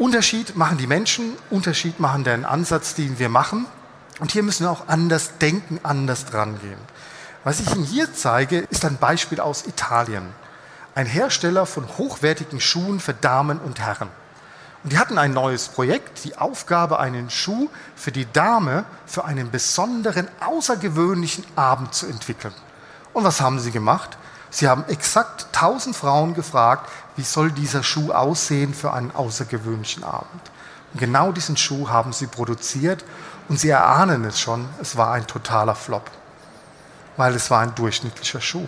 Unterschied machen die Menschen, Unterschied machen den Ansatz, den wir machen. Und hier müssen wir auch anders denken, anders dran gehen. Was ich Ihnen hier zeige, ist ein Beispiel aus Italien. Ein Hersteller von hochwertigen Schuhen für Damen und Herren. Und die hatten ein neues Projekt, die Aufgabe, einen Schuh für die Dame für einen besonderen, außergewöhnlichen Abend zu entwickeln. Und was haben sie gemacht? Sie haben exakt 1000 Frauen gefragt, wie soll dieser Schuh aussehen für einen außergewöhnlichen Abend. Und genau diesen Schuh haben sie produziert und sie erahnen es schon, es war ein totaler Flop, weil es war ein durchschnittlicher Schuh.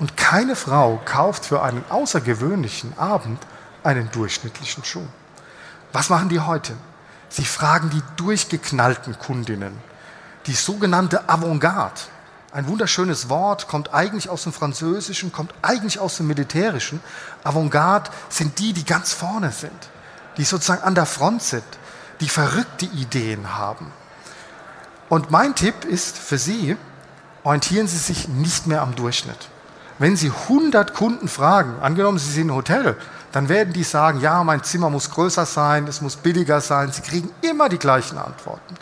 Und keine Frau kauft für einen außergewöhnlichen Abend einen durchschnittlichen Schuh. Was machen die heute? Sie fragen die durchgeknallten Kundinnen, die sogenannte Avantgarde ein wunderschönes Wort, kommt eigentlich aus dem Französischen, kommt eigentlich aus dem Militärischen. Avantgarde sind die, die ganz vorne sind, die sozusagen an der Front sind, die verrückte Ideen haben. Und mein Tipp ist für Sie, orientieren Sie sich nicht mehr am Durchschnitt. Wenn Sie 100 Kunden fragen, angenommen Sie sind ein Hotel, dann werden die sagen, ja, mein Zimmer muss größer sein, es muss billiger sein. Sie kriegen immer die gleichen Antworten.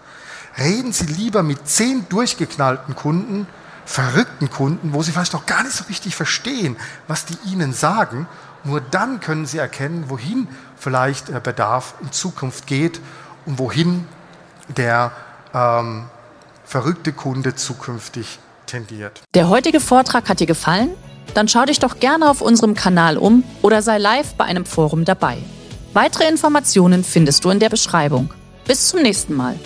Reden Sie lieber mit zehn durchgeknallten Kunden, verrückten Kunden, wo sie vielleicht noch gar nicht so richtig verstehen, was die ihnen sagen. Nur dann können sie erkennen, wohin vielleicht der Bedarf in Zukunft geht und wohin der ähm, verrückte Kunde zukünftig tendiert. Der heutige Vortrag hat dir gefallen? Dann schau dich doch gerne auf unserem Kanal um oder sei live bei einem Forum dabei. Weitere Informationen findest du in der Beschreibung. Bis zum nächsten Mal.